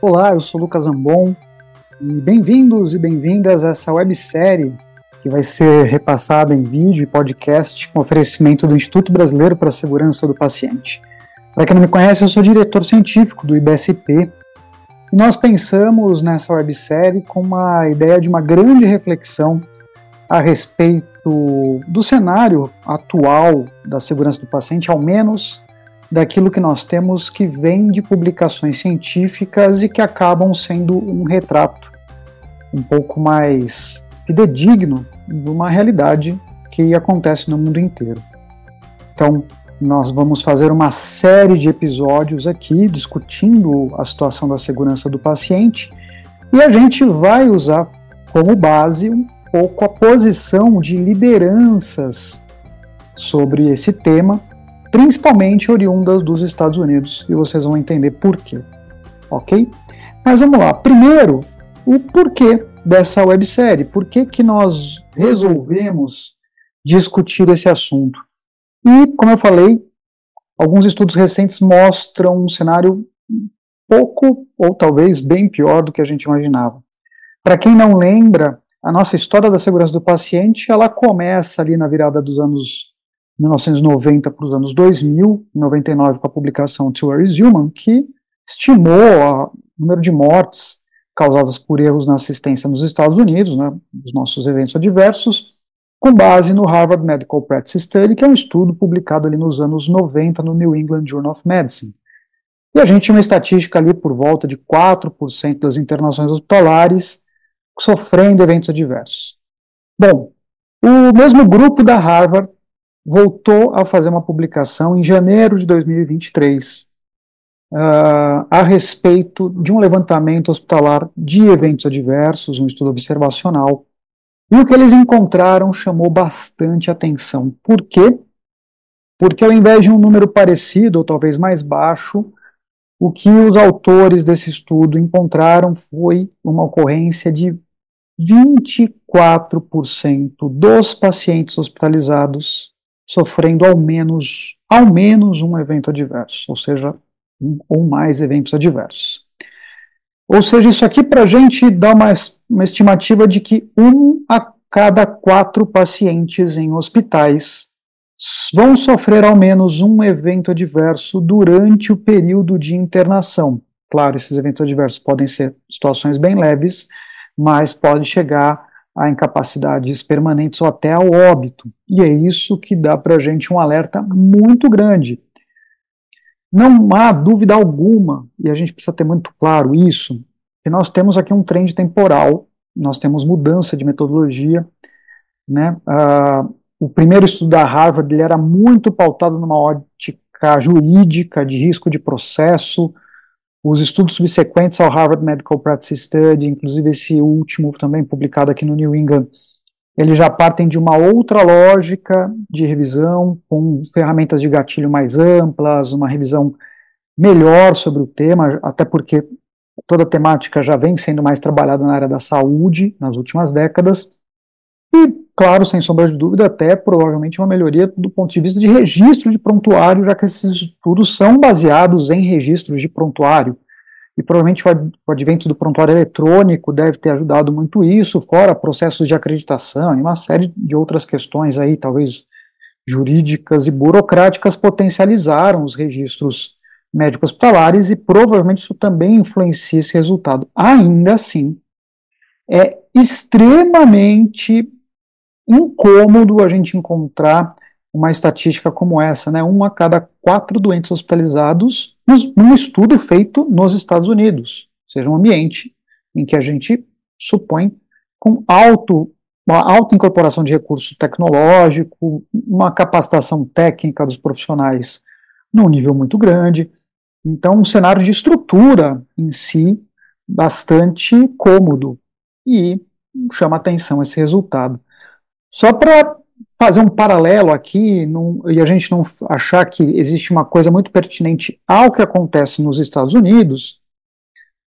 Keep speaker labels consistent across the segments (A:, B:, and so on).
A: Olá, eu sou Lucas Ambon e bem-vindos e bem-vindas a essa websérie que vai ser repassada em vídeo e podcast com oferecimento do Instituto Brasileiro para a Segurança do Paciente. Para quem não me conhece, eu sou diretor científico do IBSP e nós pensamos nessa websérie com uma ideia de uma grande reflexão a respeito do cenário atual da segurança do paciente, ao menos daquilo que nós temos que vem de publicações científicas e que acabam sendo um retrato um pouco mais fidedigno de uma realidade que acontece no mundo inteiro. Então, nós vamos fazer uma série de episódios aqui discutindo a situação da segurança do paciente e a gente vai usar como base um pouco a posição de lideranças sobre esse tema principalmente oriundas dos Estados Unidos, e vocês vão entender por quê. Ok? Mas vamos lá. Primeiro, o porquê dessa websérie. Por que, que nós resolvemos discutir esse assunto? E, como eu falei, alguns estudos recentes mostram um cenário pouco, ou talvez bem pior do que a gente imaginava. Para quem não lembra, a nossa história da segurança do paciente, ela começa ali na virada dos anos 1990 para os anos 2000, em 99 com a publicação Where is Human, que estimou o número de mortes causadas por erros na assistência nos Estados Unidos, né, dos nossos eventos adversos, com base no Harvard Medical Practice Study, que é um estudo publicado ali nos anos 90 no New England Journal of Medicine. E a gente tinha uma estatística ali por volta de 4% das internações hospitalares sofrendo eventos adversos. Bom, o mesmo grupo da Harvard voltou a fazer uma publicação em janeiro de 2023 uh, ah, a respeito de um levantamento hospitalar de eventos adversos, um estudo observacional. E o que eles encontraram chamou bastante atenção. Por quê? Porque ao invés de um número parecido, ou talvez mais baixo, o que os autores desse estudo encontraram foi uma ocorrência de 24% dos pacientes hospitalizados sofrendo ao menos, ao menos um evento adverso, ou seja, um ou mais eventos adversos. Ou seja, isso aqui para a gente dá uma, uma estimativa de que um a cada quatro pacientes em hospitais vão sofrer ao menos um evento adverso durante o período de internação. Claro, esses eventos adversos podem ser situações bem leves, mas pode chegar a incapacidades permanentes ou até ao óbito. E é isso que dá para a gente um alerta muito grande. Não há dúvida alguma, e a gente precisa ter muito claro isso, que nós temos aqui um trend temporal, nós temos mudança de metodologia. Né? Uh, o primeiro estudo da Harvard ele era muito pautado numa ótica jurídica, de risco de processo, os estudos subsequentes ao Harvard Medical Practice Study, inclusive esse último também publicado aqui no New England, eles já partem de uma outra lógica de revisão, com ferramentas de gatilho mais amplas, uma revisão melhor sobre o tema, até porque toda a temática já vem sendo mais trabalhada na área da saúde nas últimas décadas. Claro, sem sombra de dúvida, até provavelmente uma melhoria do ponto de vista de registro de prontuário, já que esses estudos são baseados em registros de prontuário. E provavelmente o advento do prontuário eletrônico deve ter ajudado muito isso, fora processos de acreditação e uma série de outras questões aí, talvez jurídicas e burocráticas, potencializaram os registros médicos hospitalares e provavelmente isso também influencia esse resultado. Ainda assim, é extremamente incômodo a gente encontrar uma estatística como essa, né? Um a cada quatro doentes hospitalizados num estudo feito nos Estados Unidos, ou seja, um ambiente em que a gente supõe com alto, uma alta incorporação de recurso tecnológico, uma capacitação técnica dos profissionais num nível muito grande. Então, um cenário de estrutura em si bastante cômodo e chama atenção esse resultado. Só para fazer um paralelo aqui e a gente não achar que existe uma coisa muito pertinente ao que acontece nos Estados Unidos,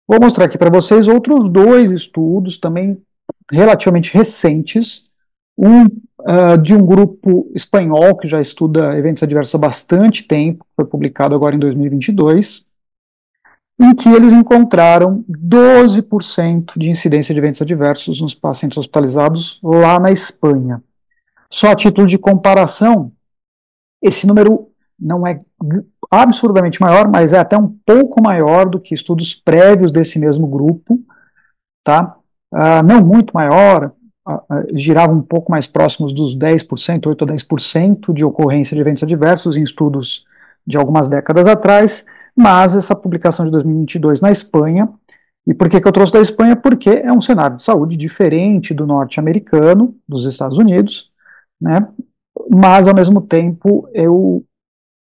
A: vou mostrar aqui para vocês outros dois estudos também relativamente recentes, um uh, de um grupo espanhol que já estuda eventos adversos há bastante tempo, foi publicado agora em 2022, em que eles encontraram 12% de incidência de eventos adversos nos pacientes hospitalizados lá na Espanha. Só a título de comparação, esse número não é absurdamente maior, mas é até um pouco maior do que estudos prévios desse mesmo grupo, tá? Uh, não muito maior, uh, uh, girava um pouco mais próximos dos 10%, 8 a 10% de ocorrência de eventos adversos em estudos de algumas décadas atrás, mas essa publicação de 2022 na Espanha, e por que, que eu trouxe da Espanha? Porque é um cenário de saúde diferente do norte-americano, dos Estados Unidos, né? mas ao mesmo tempo eu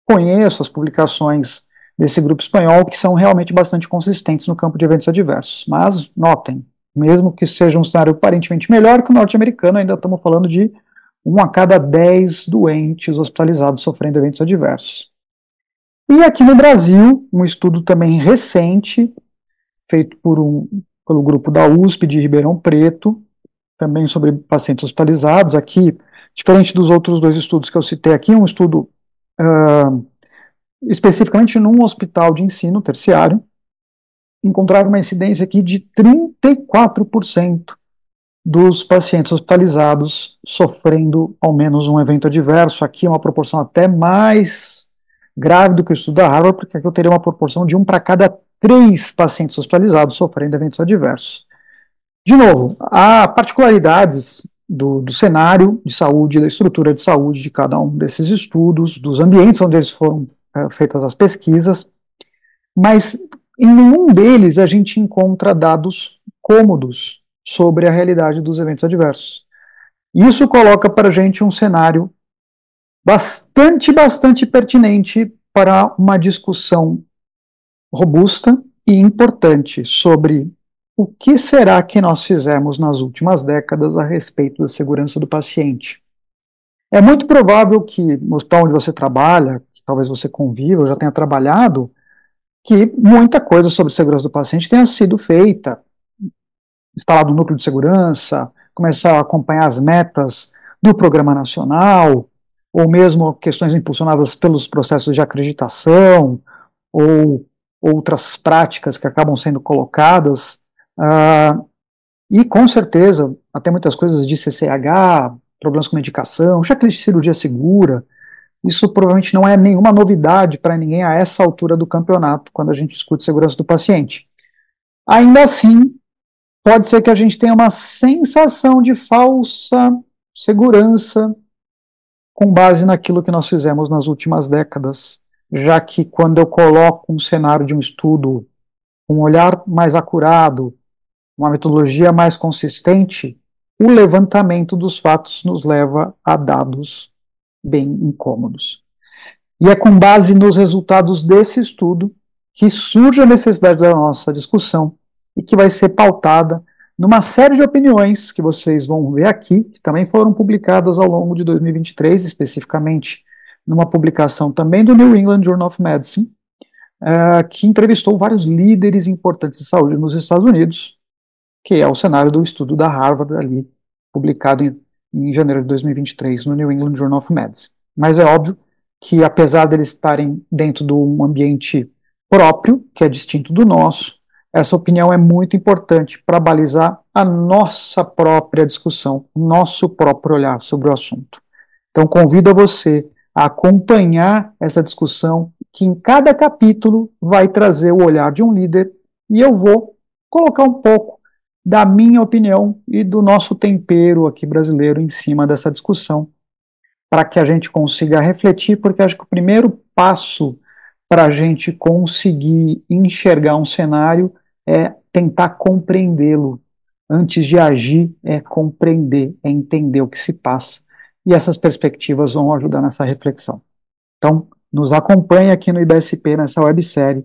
A: conheço as publicações desse grupo espanhol que são realmente bastante consistentes no campo de eventos adversos. Mas notem, mesmo que seja um cenário aparentemente melhor que o norte-americano, ainda estamos falando de um a cada dez doentes hospitalizados sofrendo eventos adversos. E aqui no Brasil, um estudo também recente, feito por um, pelo grupo da USP de Ribeirão Preto, também sobre pacientes hospitalizados. Aqui, diferente dos outros dois estudos que eu citei aqui, um estudo uh, especificamente num hospital de ensino terciário, encontraram uma incidência aqui de 34% dos pacientes hospitalizados sofrendo ao menos um evento adverso. Aqui é uma proporção até mais grave do que o estudo da Harvard, porque aqui eu teria uma proporção de um para cada três pacientes hospitalizados sofrendo eventos adversos. De novo, há particularidades do, do, cenário de saúde, da estrutura de saúde de cada um desses estudos, dos ambientes onde eles foram é, feitas as pesquisas, mas em nenhum deles a gente encontra dados cômodos sobre a realidade dos eventos adversos. Isso coloca para a gente um cenário bastante, bastante pertinente para uma discussão robusta e importante sobre o que será que nós fizemos nas últimas décadas a respeito da segurança do paciente. É muito provável que no hospital onde você trabalha, que talvez você conviva, já tenha trabalhado, que muita coisa sobre segurança do paciente tenha sido feita, instalado um núcleo de segurança, começar a acompanhar as metas do programa nacional, ou mesmo questões impulsionadas pelos processos de acreditação, ou outras práticas que acabam sendo colocadas, uh, e com certeza, até muitas coisas de CCH, problemas com medicação, checklist de cirurgia segura, isso provavelmente não é nenhuma novidade para ninguém a essa altura do campeonato, quando a gente discute segurança do paciente. Ainda assim, pode ser que a gente tenha uma sensação de falsa segurança com base naquilo que nós fizemos nas últimas décadas, já que quando eu coloco um cenário de um estudo, um olhar mais acurado, uma metodologia mais consistente, o levantamento dos fatos nos leva a dados bem incômodos. E é com base nos resultados desse estudo que surge a necessidade da nossa discussão e que vai ser pautada numa série de opiniões que vocês vão ver aqui, que também foram publicadas ao longo de 2023, especificamente numa publicação também do New England Journal of Medicine, uh, que entrevistou vários líderes importantes de saúde nos Estados Unidos, que é o cenário do estudo da Harvard ali, publicado em, em janeiro de 2023 no New England Journal of Medicine. Mas é óbvio que, apesar deles estarem dentro de um ambiente próprio, que é distinto do nosso, essa opinião é muito importante para balizar a nossa própria discussão, nosso próprio olhar sobre o assunto. Então, convido a você a acompanhar essa discussão, que em cada capítulo vai trazer o olhar de um líder, e eu vou colocar um pouco da minha opinião e do nosso tempero aqui brasileiro em cima dessa discussão, para que a gente consiga refletir, porque acho que o primeiro passo para a gente conseguir enxergar um cenário é tentar compreendê-lo. Antes de agir, é compreender, é entender o que se passa. E essas perspectivas vão ajudar nessa reflexão. Então, nos acompanhe aqui no IBSP, nessa websérie,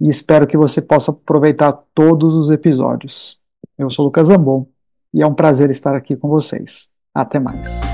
A: e espero que você possa aproveitar todos os episódios. Eu sou Lucas Zambon e é um prazer estar aqui com vocês. Até mais.